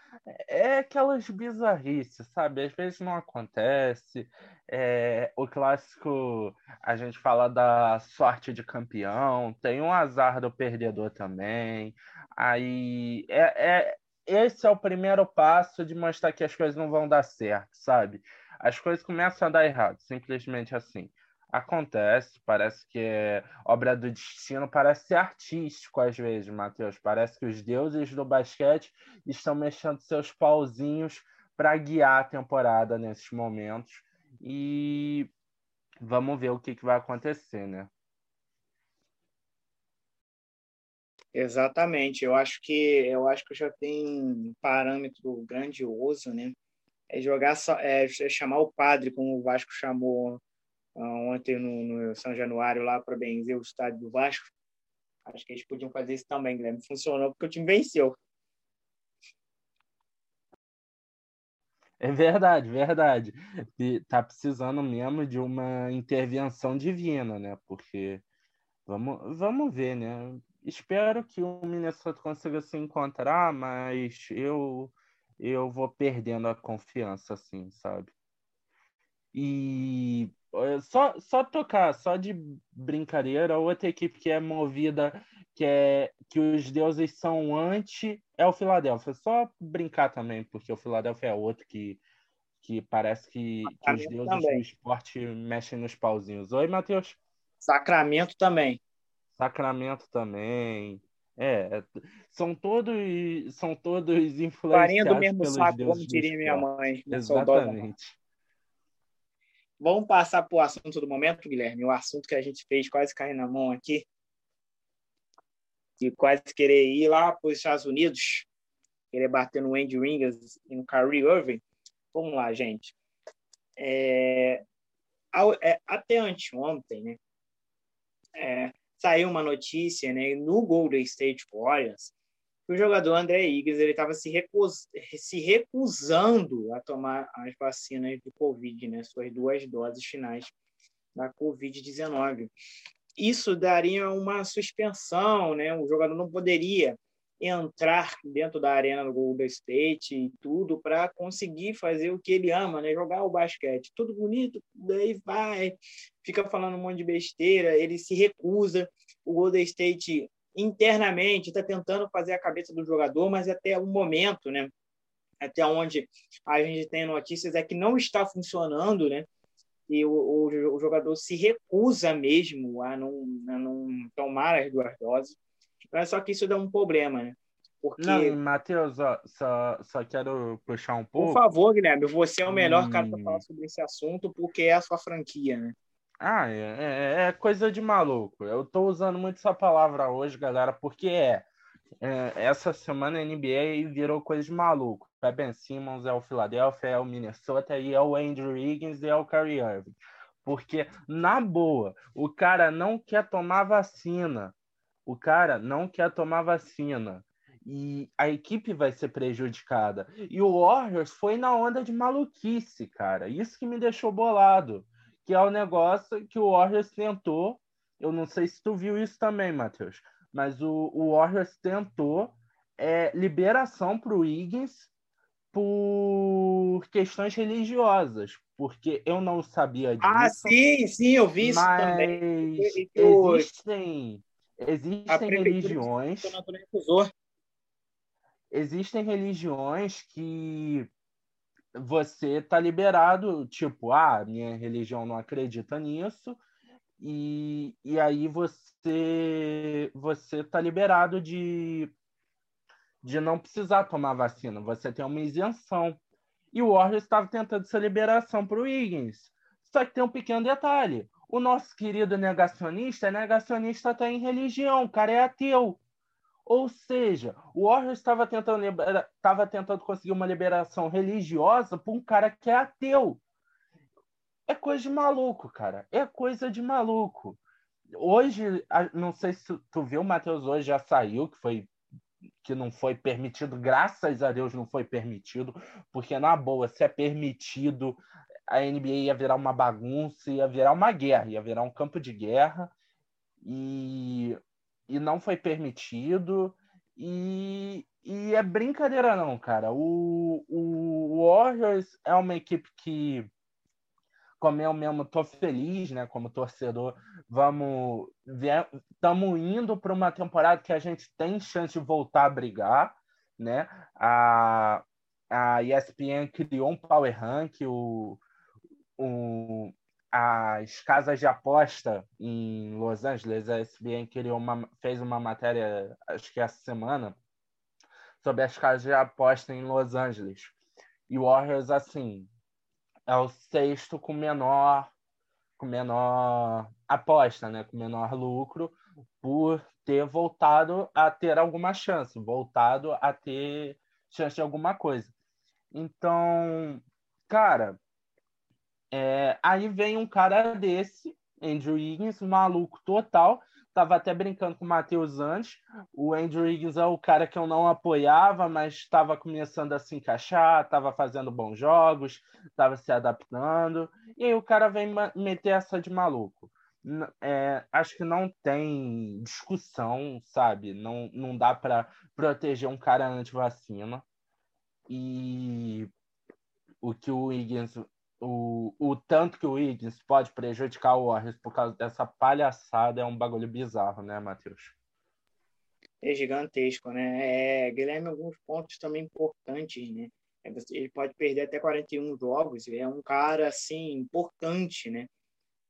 Speaker 2: é aquelas bizarrices, sabe? Às vezes não acontece. É, o clássico, a gente fala da sorte de campeão, tem um azar do perdedor também. Aí é, é, esse é o primeiro passo de mostrar que as coisas não vão dar certo, sabe? As coisas começam a dar errado, simplesmente assim. Acontece, parece que é obra do destino, parece ser artístico às vezes, Matheus. Parece que os deuses do basquete estão mexendo seus pauzinhos para guiar a temporada nesses momentos. E vamos ver o que, que vai acontecer, né?
Speaker 1: Exatamente. Eu acho que eu acho que já tem um parâmetro grandioso, né? É jogar é, é chamar o padre, como o Vasco chamou ontem no, no São Januário lá para benzer o estádio do Vasco. Acho que eles podiam fazer isso também, Guilherme. Funcionou porque o time venceu.
Speaker 2: É verdade, verdade. E tá precisando mesmo de uma intervenção divina, né? Porque vamos, vamos ver, né? Espero que o Minnesota consiga se encontrar, mas eu eu vou perdendo a confiança, assim, sabe? E só, só tocar, só de brincadeira, outra equipe que é movida, que é que os deuses são anti, é o Philadelphia. Só brincar também, porque o Philadelphia é outro que, que parece que, que os deuses também. do esporte mexem nos pauzinhos. Oi, Matheus?
Speaker 1: Sacramento também.
Speaker 2: Sacramento também. É, são todos são todos influenciados Farinha do mesmo saco, como diria minha mãe. Exatamente.
Speaker 1: Vamos passar para o assunto do momento, Guilherme. O assunto que a gente fez quase cair na mão aqui. E quase querer ir lá para os Estados Unidos. Querer bater no Andy Ringas e no Kyrie Irving. Vamos lá, gente. É, é até anteontem, né? É, saiu uma notícia né, no Golden State Warriors o jogador André Higgs estava se, recus, se recusando a tomar as vacinas do Covid, né, suas duas doses finais da Covid-19. Isso daria uma suspensão, né? o jogador não poderia entrar dentro da arena do Golden State e tudo para conseguir fazer o que ele ama, né? Jogar o basquete. Tudo bonito, daí vai, fica falando um monte de besteira, ele se recusa. O Golden State internamente está tentando fazer a cabeça do jogador, mas até o momento, né? Até onde a gente tem notícias é que não está funcionando, né? E o, o, o jogador se recusa mesmo a não, a não tomar as duas doses. Mas só que isso dá um problema, né?
Speaker 2: Porque... Não, Matheus, só, só quero puxar um pouco.
Speaker 1: Por favor, Guilherme, você é o melhor hum... cara para falar sobre esse assunto, porque é a sua franquia, né?
Speaker 2: Ah, é, é, é, coisa de maluco. Eu tô usando muito essa palavra hoje, galera, porque é. é essa semana a NBA virou coisa de maluco. É Ben Simmons, é o Philadelphia, é o Minnesota, e é o Andrew Wiggins e é o Kyrie Irving. Porque, na boa, o cara não quer tomar vacina. O cara não quer tomar vacina. E a equipe vai ser prejudicada. E o Warriors foi na onda de maluquice, cara. Isso que me deixou bolado. Que é o negócio que o Warriors tentou. Eu não sei se tu viu isso também, Matheus. Mas o, o Warriors tentou é, liberação para o Higgins por questões religiosas, porque eu não sabia
Speaker 1: ah, disso. Ah, sim, sim, eu vi isso também.
Speaker 2: Existem Existem religiões. Existem religiões que você tá liberado, tipo, ah, minha religião não acredita nisso, e, e aí você você tá liberado de, de não precisar tomar vacina, você tem uma isenção. E o Warriors estava tentando essa liberação para o Higgins. Só que tem um pequeno detalhe. O nosso querido negacionista é negacionista até em religião, o cara é ateu. Ou seja, o Warriors estava tentando, estava tentando conseguir uma liberação religiosa para um cara que é ateu. É coisa de maluco, cara. É coisa de maluco. Hoje, não sei se tu viu, o Matheus hoje já saiu, que foi que não foi permitido, graças a Deus não foi permitido, porque na boa, se é permitido, a NBA ia virar uma bagunça, ia virar uma guerra, ia virar um campo de guerra e, e não foi permitido. E, e é brincadeira não, cara. O, o Warriors é uma equipe que, como eu mesmo tô feliz, né, como torcedor, vamos estamos indo para uma temporada que a gente tem chance de voltar a brigar, né? A, a ESPN criou um power rank, o, um, as casas de aposta em Los Angeles, a SBN criou uma, fez uma matéria, acho que essa semana, sobre as casas de aposta em Los Angeles. E o Warriors, assim, é o sexto com menor, com menor aposta, né? com menor lucro, por ter voltado a ter alguma chance, voltado a ter chance de alguma coisa. Então, cara, é, aí vem um cara desse, Andrew Higgins, maluco total, Tava até brincando com o Matheus antes. O Andrew Higgins é o cara que eu não apoiava, mas estava começando a se encaixar, estava fazendo bons jogos, estava se adaptando. E aí o cara vem meter essa de maluco. É, acho que não tem discussão, sabe? Não, não dá para proteger um cara anti-vacina. E o que o Higgins o, o tanto que o Wiggins pode prejudicar o Warriors por causa dessa palhaçada é um bagulho bizarro, né, Matheus?
Speaker 1: É gigantesco, né? É, Guilherme, alguns pontos também importantes, né? É, ele pode perder até 41 jogos, é um cara, assim, importante, né?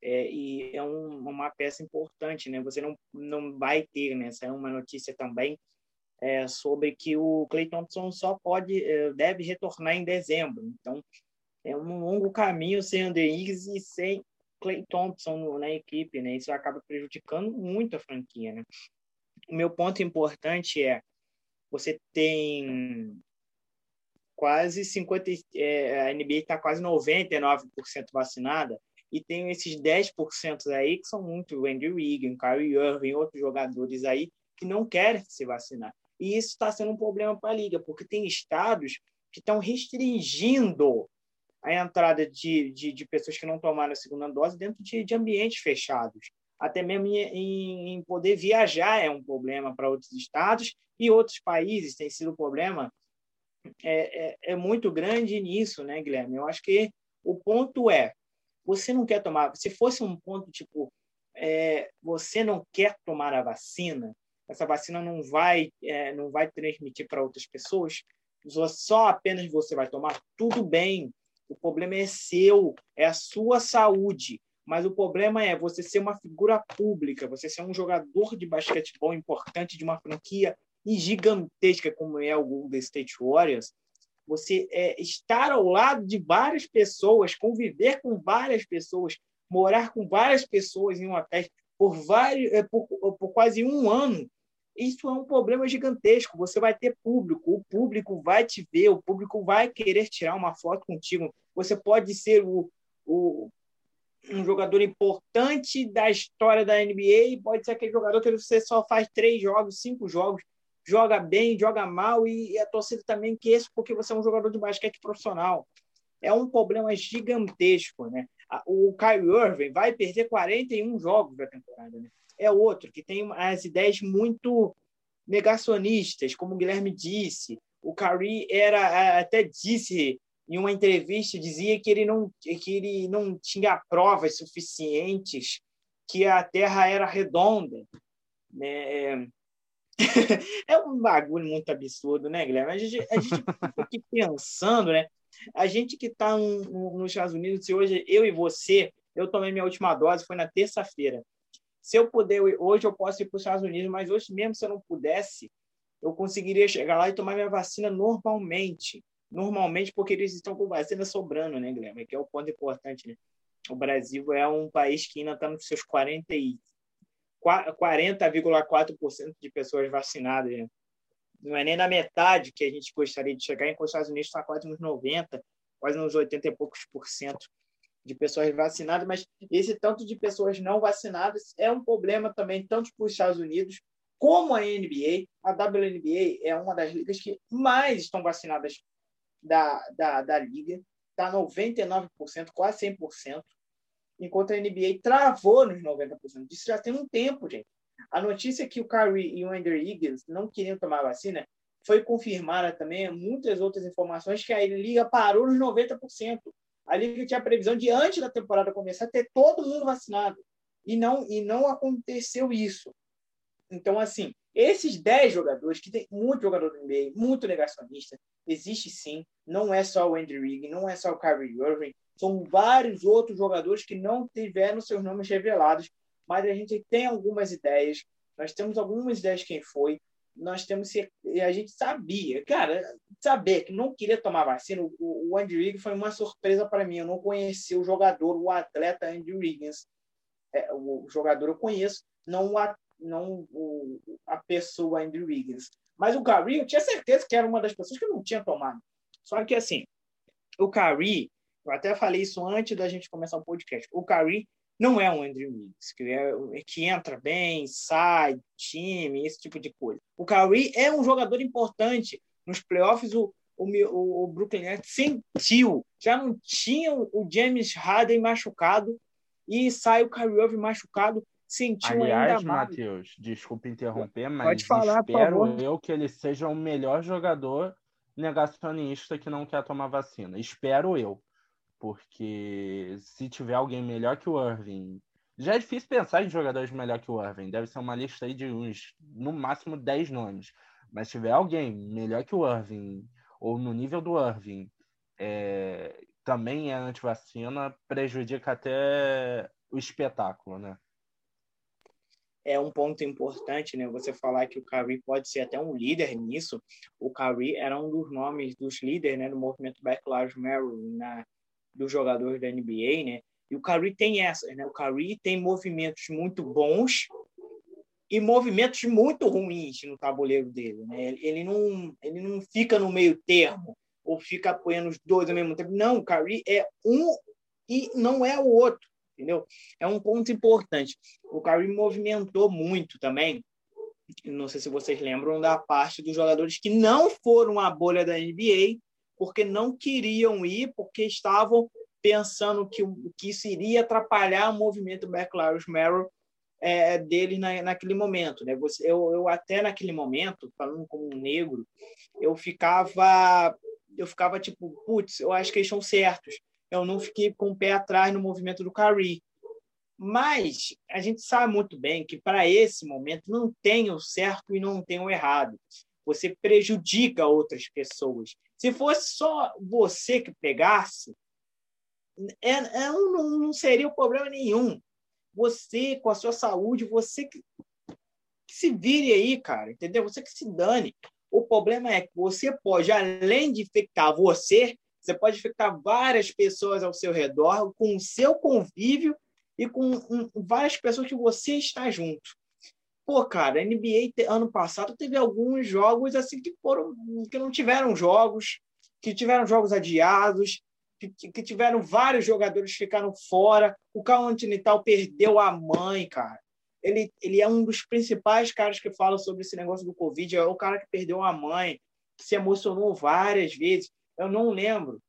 Speaker 1: É, e é um, uma peça importante, né? Você não, não vai ter, né? É uma notícia também é, sobre que o Clay Thompson só pode, é, deve retornar em dezembro. Então, é um longo caminho sem André Higgs e sem Clay Thompson na equipe, né? Isso acaba prejudicando muito a franquia, né? O meu ponto importante é você tem quase 50 é, a NBA está quase 99% vacinada e tem esses 10% aí que são muito Andrew Wiggins, Kyrie Irving, outros jogadores aí que não querem se vacinar. E isso está sendo um problema para a liga, porque tem estados que estão restringindo a entrada de, de, de, pessoas que não tomaram a segunda dose dentro de, de ambientes fechados. Até mesmo em, em, poder viajar é um problema para outros estados e outros países tem sido um problema é, é, é, muito grande nisso, né, Guilherme? Eu acho que o ponto é, você não quer tomar, se fosse um ponto tipo, é, você não quer tomar a vacina, essa vacina não vai, é, não vai transmitir para outras pessoas, só apenas você vai tomar, tudo bem, o problema é seu, é a sua saúde. Mas o problema é você ser uma figura pública, você ser um jogador de basquetebol importante de uma franquia gigantesca como é o Golden State Warriors, você é, estar ao lado de várias pessoas, conviver com várias pessoas, morar com várias pessoas em um hotel por, vários, é, por, por quase um ano, isso é um problema gigantesco. Você vai ter público, o público vai te ver, o público vai querer tirar uma foto contigo. Você pode ser o, o um jogador importante da história da NBA pode ser aquele jogador que você só faz três jogos, cinco jogos, joga bem, joga mal e a torcida também isso porque você é um jogador de basquete profissional. É um problema gigantesco, né? O Kyrie Irving vai perder 41 jogos da temporada, né? É outro que tem as ideias muito negacionistas, como o Guilherme disse. O Curry era até disse em uma entrevista dizia que ele não que ele não tinha provas suficientes que a Terra era redonda, né? É <laughs> um bagulho muito absurdo, né, Guilherme? A gente, a gente fica aqui pensando, né? A gente que está nos Estados Unidos, se hoje eu e você, eu tomei minha última dose, foi na terça-feira. Se eu puder, hoje eu posso ir para os Estados Unidos, mas hoje mesmo se eu não pudesse, eu conseguiria chegar lá e tomar minha vacina normalmente. Normalmente, porque eles estão com vacina sobrando, né, Guilherme? Que é o ponto importante, né? O Brasil é um país que ainda está nos seus 40,4% de pessoas vacinadas. Né? Não é nem na metade que a gente gostaria de chegar, enquanto os Estados Unidos está quase nos 90%, quase nos 80 e poucos por cento de pessoas vacinadas, mas esse tanto de pessoas não vacinadas é um problema também, tanto para os Estados Unidos como a NBA. A WNBA é uma das ligas que mais estão vacinadas da, da, da liga, está 99%, quase 100%, enquanto a NBA travou nos 90%. Isso já tem um tempo, gente. A notícia que o Kyrie e o Andrew Higgins não queriam tomar vacina foi confirmada também muitas outras informações que a liga parou nos 90% a Liga tinha a previsão de, antes da temporada começar, ter todo mundo vacinado. E não, e não aconteceu isso. Então, assim, esses 10 jogadores, que tem muito jogador do NBA, muito negacionista, existe sim. Não é só o Andrew Wiggins, não é só o Kyrie Irving, são vários outros jogadores que não tiveram seus nomes revelados, mas a gente tem algumas ideias. Nós temos algumas ideias quem foi nós temos que. A gente sabia, cara, saber que não queria tomar vacina. O, o Andrew Wiggins foi uma surpresa para mim. Eu não conhecia o jogador, o atleta Andrew Wiggins. É, o jogador eu conheço, não a, não o, a pessoa Andrew Wiggins. Mas o Curry, eu tinha certeza que era uma das pessoas que não tinha tomado. Só que, assim, o Curry, eu até falei isso antes da gente começar o podcast, o Curry não é um Andrew Wiggins, que, é, que entra bem, sai, time, esse tipo de coisa. O Kyrie é um jogador importante. Nos playoffs, o, o, o Brooklyn Nets sentiu. Já não tinha o James Harden machucado e sai o Kyrie Irving machucado. Sentiu
Speaker 2: Aliás,
Speaker 1: ainda mais.
Speaker 2: Matheus, desculpa interromper, mas
Speaker 1: Pode falar,
Speaker 2: espero eu que ele seja o melhor jogador negacionista que não quer tomar vacina. Espero eu. Porque se tiver alguém melhor que o Irving. Já é difícil pensar em jogadores melhor que o Irving. Deve ser uma lista aí de uns, no máximo, 10 nomes. Mas se tiver alguém melhor que o Irving, ou no nível do Irving, é, também é antivacina, prejudica até o espetáculo, né?
Speaker 1: é um ponto importante, né? Você falar que o Kyrie pode ser até um líder nisso. O Kyrie era um dos nomes dos líderes, né, do movimento Lives Matter na dos jogadores da NBA, né? E o Kyrie tem essa, né? O Kyrie tem movimentos muito bons e movimentos muito ruins no tabuleiro dele, né? Ele não ele não fica no meio termo ou fica apoiando os dois ao mesmo tempo. Não, o Kyrie é um e não é o outro entendeu? É um ponto importante. O Kyrie movimentou muito também. Não sei se vocês lembram da parte dos jogadores que não foram à bolha da NBA porque não queriam ir, porque estavam pensando que, que isso iria atrapalhar o movimento Black Lives Matter é, deles na, naquele momento. Né? Eu, eu até naquele momento, falando como um negro, eu ficava eu ficava tipo, putz, eu acho que eles estão certos eu não fiquei com o pé atrás no movimento do Curry. Mas a gente sabe muito bem que para esse momento não tem o certo e não tem o errado. Você prejudica outras pessoas. Se fosse só você que pegasse, é, é, não, não seria o problema nenhum. Você, com a sua saúde, você que, que se vire aí, cara, entendeu? Você que se dane. O problema é que você pode, além de infectar você, você pode infectar várias pessoas ao seu redor, com o seu convívio e com um, várias pessoas que você está junto. Pô, cara, NBA ano passado teve alguns jogos assim que foram que não tiveram jogos, que tiveram jogos adiados, que, que tiveram vários jogadores que ficaram fora. O Carl Anthony Tal perdeu a mãe, cara. Ele, ele é um dos principais caras que fala sobre esse negócio do Covid. É o cara que perdeu a mãe, que se emocionou várias vezes. Eu não lembro.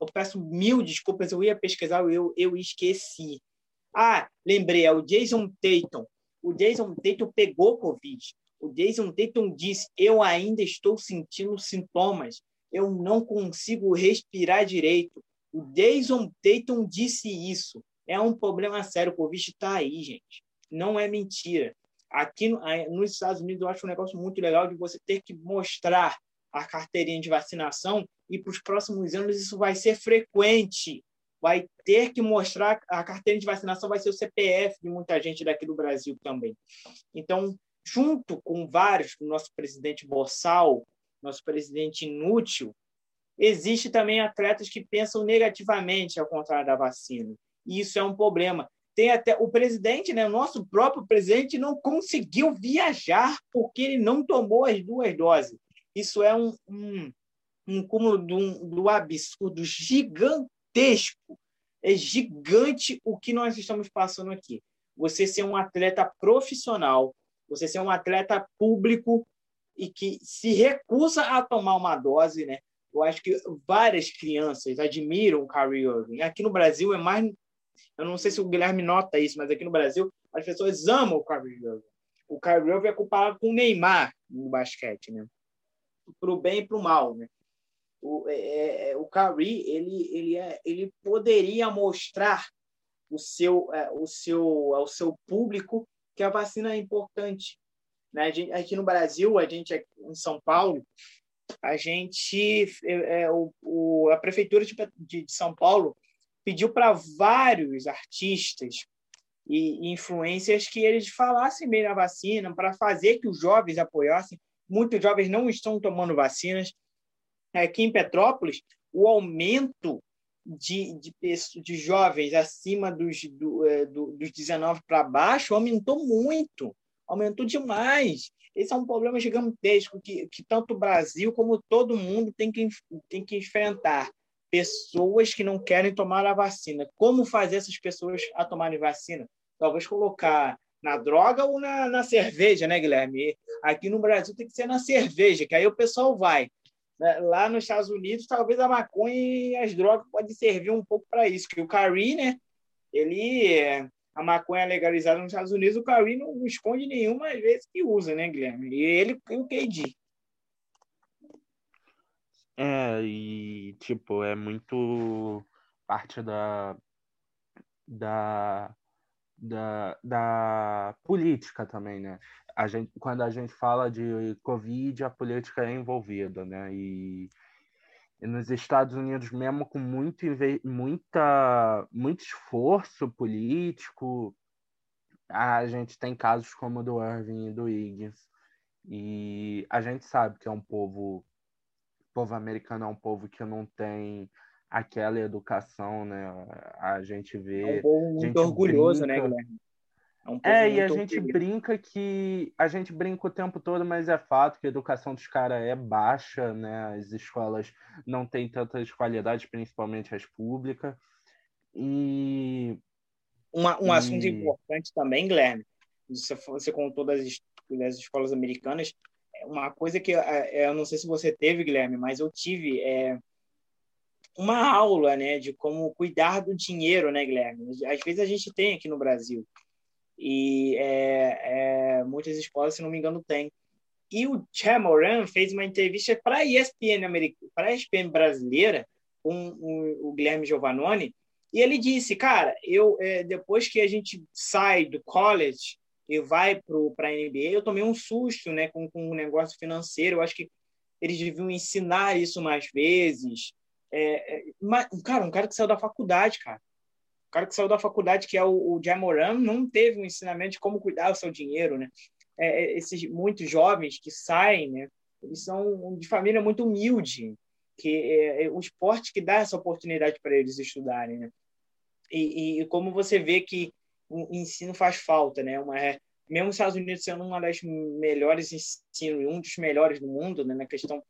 Speaker 1: Eu peço mil desculpas, eu ia pesquisar, eu, eu esqueci. Ah, lembrei, é o Jason Tatum. O Jason Tatum pegou Covid. O Jason Tatum disse: Eu ainda estou sentindo sintomas. Eu não consigo respirar direito. O Jason Tatum disse isso. É um problema sério. O Covid está aí, gente. Não é mentira. Aqui nos Estados Unidos, eu acho um negócio muito legal de você ter que mostrar a carteirinha de vacinação e para os próximos anos isso vai ser frequente. Vai ter que mostrar a carteira de vacinação vai ser o CPF de muita gente daqui do Brasil também. Então, junto com vários, o nosso presidente Bossal, nosso presidente inútil, existe também atletas que pensam negativamente ao contrário da vacina. E isso é um problema. Tem até o presidente, né, o nosso próprio presidente não conseguiu viajar porque ele não tomou as duas doses. Isso é um, um, um cúmulo do, do absurdo gigantesco. É gigante o que nós estamos passando aqui. Você ser um atleta profissional, você ser um atleta público e que se recusa a tomar uma dose, né? Eu acho que várias crianças admiram o Kyrie Irving. Aqui no Brasil é mais, eu não sei se o Guilherme nota isso, mas aqui no Brasil as pessoas amam o Kyrie Irving. O Kyrie Irving é comparado com o Neymar no basquete, né? para o bem e para o mal, né? O, é, é, o Kyrie, ele, ele, é, ele poderia mostrar o seu, é, o seu, ao seu público que a vacina é importante. Né? Gente, aqui no Brasil, a gente em São Paulo, a gente, é, é, o, o, a prefeitura de, de, de São Paulo pediu para vários artistas e influências que eles falassem bem da vacina para fazer que os jovens apoiassem muitos jovens não estão tomando vacinas. Aqui em Petrópolis, o aumento de, de, de jovens acima dos, do, é, do, dos 19 para baixo aumentou muito, aumentou demais. Esse é um problema gigantesco que, que tanto o Brasil como todo mundo tem que, tem que enfrentar. pessoas que não querem tomar a vacina. Como fazer essas pessoas a tomarem vacina? Talvez colocar na droga ou na, na cerveja, né, Guilherme? Aqui no Brasil tem que ser na cerveja, que aí o pessoal vai. Né? Lá nos Estados Unidos, talvez a maconha e as drogas podem servir um pouco para isso, que o Cari, né? Ele a maconha é legalizada nos Estados Unidos, o Cari não esconde nenhuma às vezes que usa, né, Guilherme? E ele e o KD.
Speaker 2: É, e tipo, é muito parte da, da, da, da política também, né? A gente, quando a gente fala de Covid, a política é envolvida, né? E, e nos Estados Unidos, mesmo com muito, muita, muito esforço político, a gente tem casos como o do Irving e do Higgins. E a gente sabe que é um povo povo americano é um povo que não tem aquela educação, né? A gente vê.
Speaker 1: É um povo muito orgulhoso, né, brinca... né, Guilherme?
Speaker 2: É, um é e a gente brinca que. A gente brinca o tempo todo, mas é fato que a educação dos caras é baixa, né? As escolas não têm tantas qualidades, principalmente as públicas. E.
Speaker 1: Uma, um e... assunto importante também, Guilherme, você, você contou das, das escolas americanas, uma coisa que é, é, eu não sei se você teve, Guilherme, mas eu tive é, uma aula, né, de como cuidar do dinheiro, né, Guilherme? Às vezes a gente tem aqui no Brasil e é, é, muitas escolas, se não me engano, tem. E o Chamoran fez uma entrevista para a ESPN ESPN brasileira com o, o Guilherme Giovannone e ele disse, cara, eu é, depois que a gente sai do college e vai para a NBA, eu tomei um susto né, com, com um negócio financeiro. Eu acho que eles deviam ensinar isso mais vezes. É, é, cara, um cara que saiu da faculdade, cara. Cara que saiu da faculdade, que é o, o Jamoran, não teve um ensinamento de como cuidar do seu dinheiro, né? É, é, esses muitos jovens que saem, né? Eles são de família muito humilde, que é, é o esporte que dá essa oportunidade para eles estudarem, né? E, e, como você vê que o ensino faz falta, né? Uma, é, mesmo os Estados Unidos sendo uma das melhores ensinos, um dos melhores do mundo, né? Na questão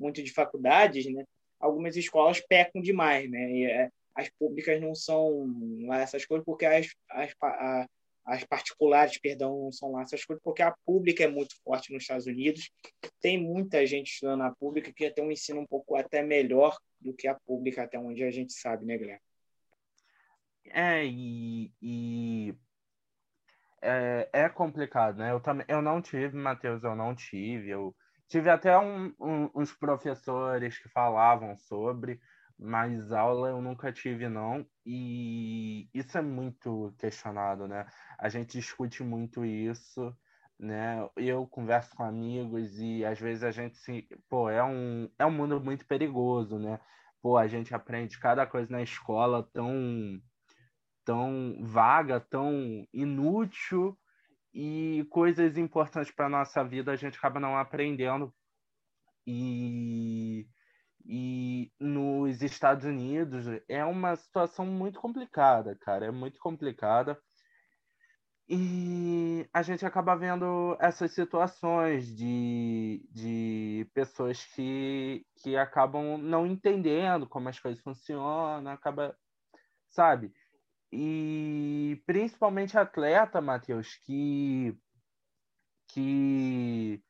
Speaker 1: muito de faculdades, né? Algumas escolas pecam demais, né? E, é, as públicas não são lá essas coisas porque as, as, a, as particulares, perdão, não são lá essas coisas porque a pública é muito forte nos Estados Unidos. Tem muita gente estudando na pública que tem um ensino um pouco até melhor do que a pública, até onde a gente sabe, né, Guilherme?
Speaker 2: É, e, e é, é, complicado, né? Eu, também, eu não tive, Matheus, eu não tive. Eu tive até um, um, uns professores que falavam sobre, mas aula eu nunca tive, não. E isso é muito questionado, né? A gente discute muito isso, né? Eu converso com amigos e às vezes a gente se. Pô, é um, é um mundo muito perigoso, né? Pô, a gente aprende cada coisa na escola tão tão vaga, tão inútil e coisas importantes para nossa vida a gente acaba não aprendendo. E, e nos Estados Unidos é uma situação muito complicada, cara, é muito complicada. E a gente acaba vendo essas situações de, de pessoas que, que acabam não entendendo como as coisas funcionam, acaba, sabe? E principalmente atleta, Matheus, que, que,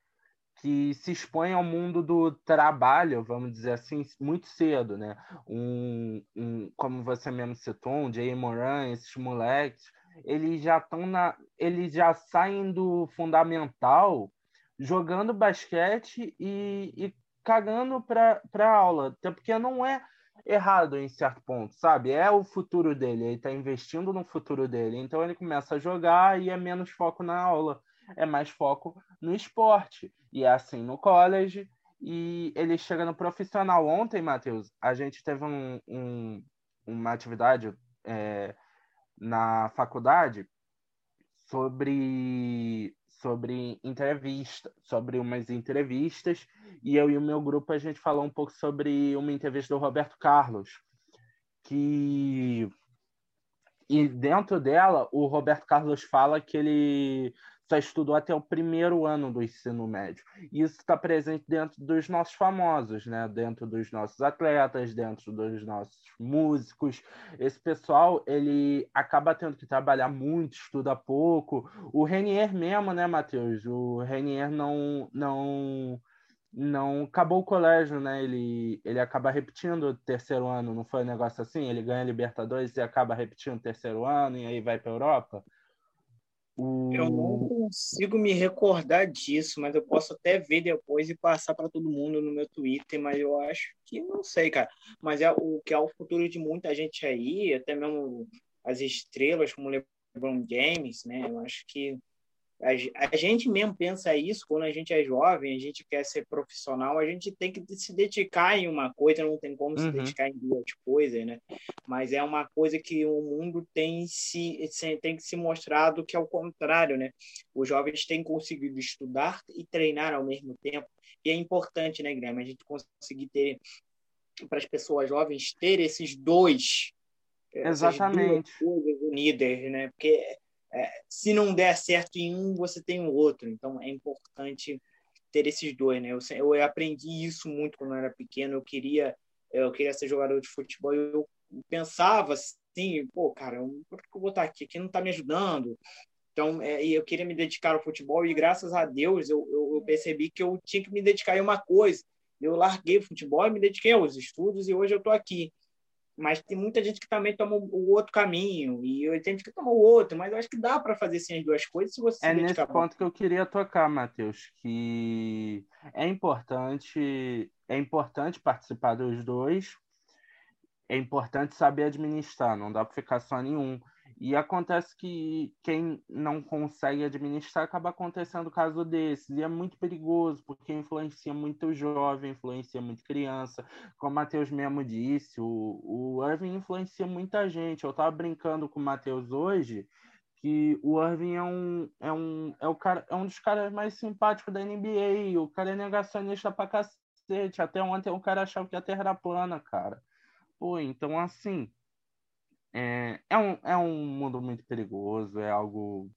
Speaker 2: que se expõe ao mundo do trabalho, vamos dizer assim, muito cedo, né? Um, um, como você mesmo citou, um Jay Moran, esses moleques, eles já estão na. Eles já saem do fundamental jogando basquete e, e cagando para a aula. Até porque não é errado em certo ponto, sabe? É o futuro dele, ele está investindo no futuro dele. Então ele começa a jogar e é menos foco na aula, é mais foco no esporte. E é assim no college. E ele chega no profissional. Ontem, Matheus, a gente teve um, um, uma atividade é, na faculdade sobre sobre entrevista, sobre umas entrevistas, e eu e o meu grupo a gente falou um pouco sobre uma entrevista do Roberto Carlos, que e dentro dela o Roberto Carlos fala que ele só estudou até o primeiro ano do ensino médio. Isso está presente dentro dos nossos famosos, né? dentro dos nossos atletas, dentro dos nossos músicos. Esse pessoal ele acaba tendo que trabalhar muito, estuda pouco. O Renier mesmo, né, Matheus? O Renier não, não não acabou o colégio, né? Ele, ele acaba repetindo o terceiro ano, não foi um negócio assim? Ele ganha Libertadores e acaba repetindo o terceiro ano e aí vai para Europa?
Speaker 1: O... Eu não consigo me recordar disso, mas eu posso até ver depois e passar para todo mundo no meu Twitter, mas eu acho que não sei, cara. Mas é o que é o futuro de muita gente aí, até mesmo as estrelas como LeBron James, né? Eu acho que a, gente mesmo pensa isso quando a gente é jovem, a gente quer ser profissional, a gente tem que se dedicar em uma coisa, não tem como uhum. se dedicar em duas coisas, né? Mas é uma coisa que o mundo tem se tem que se mostrado que é o contrário, né? Os jovens têm conseguido estudar e treinar ao mesmo tempo, e é importante, né, Guilherme, a gente conseguir ter para as pessoas jovens ter esses dois
Speaker 2: Exatamente.
Speaker 1: coisas unidas, né? Porque é, se não der certo em um, você tem o outro. Então é importante ter esses dois, né? Eu, eu aprendi isso muito quando eu era pequeno. Eu queria, eu queria ser jogador de futebol. Eu pensava assim, pô, cara, por que eu vou estar aqui? Aqui não está me ajudando. Então, é, eu queria me dedicar ao futebol e graças a Deus eu, eu, eu percebi que eu tinha que me dedicar a uma coisa. Eu larguei o futebol e me dediquei aos estudos e hoje eu estou aqui mas tem muita gente que também toma o outro caminho e eu entendo que toma o outro, mas eu acho que dá para fazer sim as duas coisas se você
Speaker 2: É nesse ponto que eu queria tocar, Matheus, que é importante é importante participar dos dois, é importante saber administrar, não dá para ficar só nenhum. E acontece que quem não consegue administrar acaba acontecendo caso desses. E é muito perigoso, porque influencia muito jovem, influencia muito criança. Como o Matheus mesmo disse, o, o Irving influencia muita gente. Eu estava brincando com o Matheus hoje que o Irving é um, é um, é o cara, é um dos caras mais simpáticos da NBA. O cara é negacionista pra cacete. Até ontem o cara achava que a Terra era plana, cara. Pô, então assim é, é, um, é um mundo muito perigoso, é algo,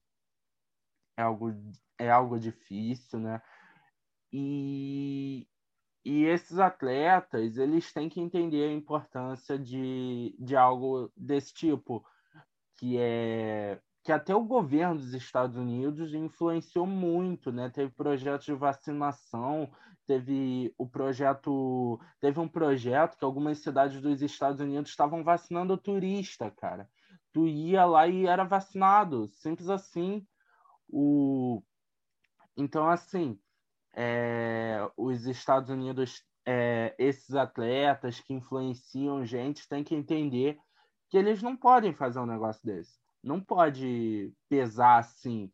Speaker 2: é algo, é algo difícil, né? E, e esses atletas, eles têm que entender a importância de, de algo desse tipo, que é que até o governo dos Estados Unidos influenciou muito, né? Teve projetos de vacinação, teve o projeto, teve um projeto que algumas cidades dos Estados Unidos estavam vacinando turista, cara. Tu ia lá e era vacinado, simples assim. O então assim, é... os Estados Unidos, é... esses atletas que influenciam gente, têm que entender que eles não podem fazer um negócio desse não pode pesar assim,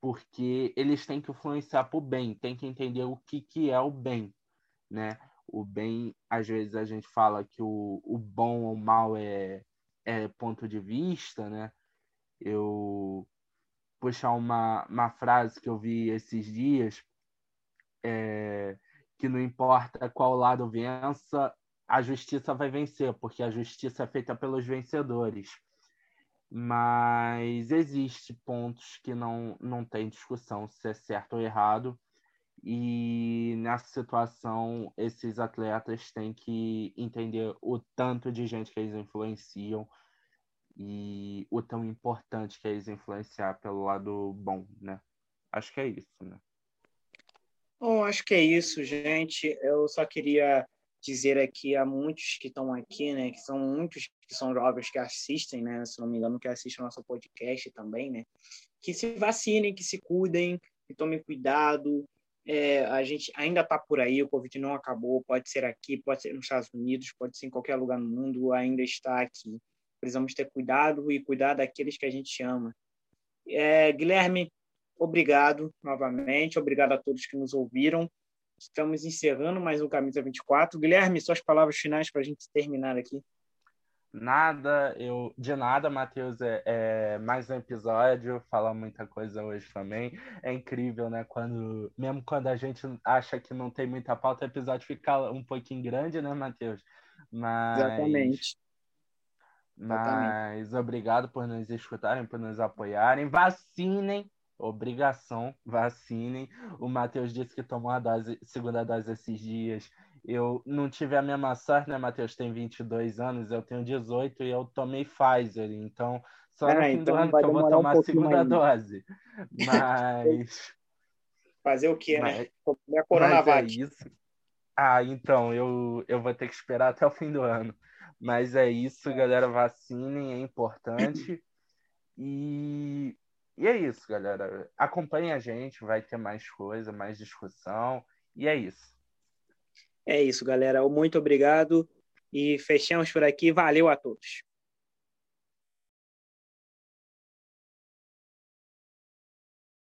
Speaker 2: porque eles têm que influenciar para o bem, tem que entender o que, que é o bem, né? O bem, às vezes a gente fala que o, o bom ou mal é, é ponto de vista, né? Eu puxar uma, uma frase que eu vi esses dias, é, que não importa qual lado vença, a justiça vai vencer, porque a justiça é feita pelos vencedores mas existe pontos que não, não tem discussão se é certo ou errado. E nessa situação, esses atletas têm que entender o tanto de gente que eles influenciam e o tão importante que é eles influenciar pelo lado bom, né? Acho que é isso, né?
Speaker 1: Bom, acho que é isso, gente. Eu só queria dizer aqui a muitos que estão aqui, né, que são muitos que são jovens que assistem, né, se não me engano, que assistem nosso podcast também, né, que se vacinem, que se cuidem, que tomem cuidado. É, a gente ainda está por aí, o Covid não acabou, pode ser aqui, pode ser nos Estados Unidos, pode ser em qualquer lugar no mundo, ainda está aqui. Precisamos ter cuidado e cuidar daqueles que a gente ama. É, Guilherme, obrigado novamente, obrigado a todos que nos ouviram. Estamos encerrando mais um Camisa 24. Guilherme, suas palavras finais para a gente terminar aqui.
Speaker 2: Nada, eu de nada, Matheus. É, é, mais um episódio, fala muita coisa hoje também. É incrível, né? Quando, mesmo quando a gente acha que não tem muita pauta, o episódio fica um pouquinho grande, né, Matheus?
Speaker 1: Mas... Exatamente.
Speaker 2: Mas Exatamente. obrigado por nos escutarem, por nos apoiarem. Vacinem, obrigação, vacinem. O Matheus disse que tomou a dose, segunda dose esses dias. Eu não tive a mesma sorte, né, Matheus? Tem 22 anos, eu tenho 18 e eu tomei Pfizer. Então, só no fim então do ano que eu vou tomar um a segunda dose. Mas. <laughs>
Speaker 1: Fazer o quê, né? mas... né? a Coronavac.
Speaker 2: É isso. Ah, então, eu, eu vou ter que esperar até o fim do ano. Mas é isso, galera. Vacinem, é importante. E, e é isso, galera. Acompanhe a gente, vai ter mais coisa, mais discussão. E é isso.
Speaker 1: É isso, galera. Muito obrigado. E fechamos por aqui. Valeu a todos.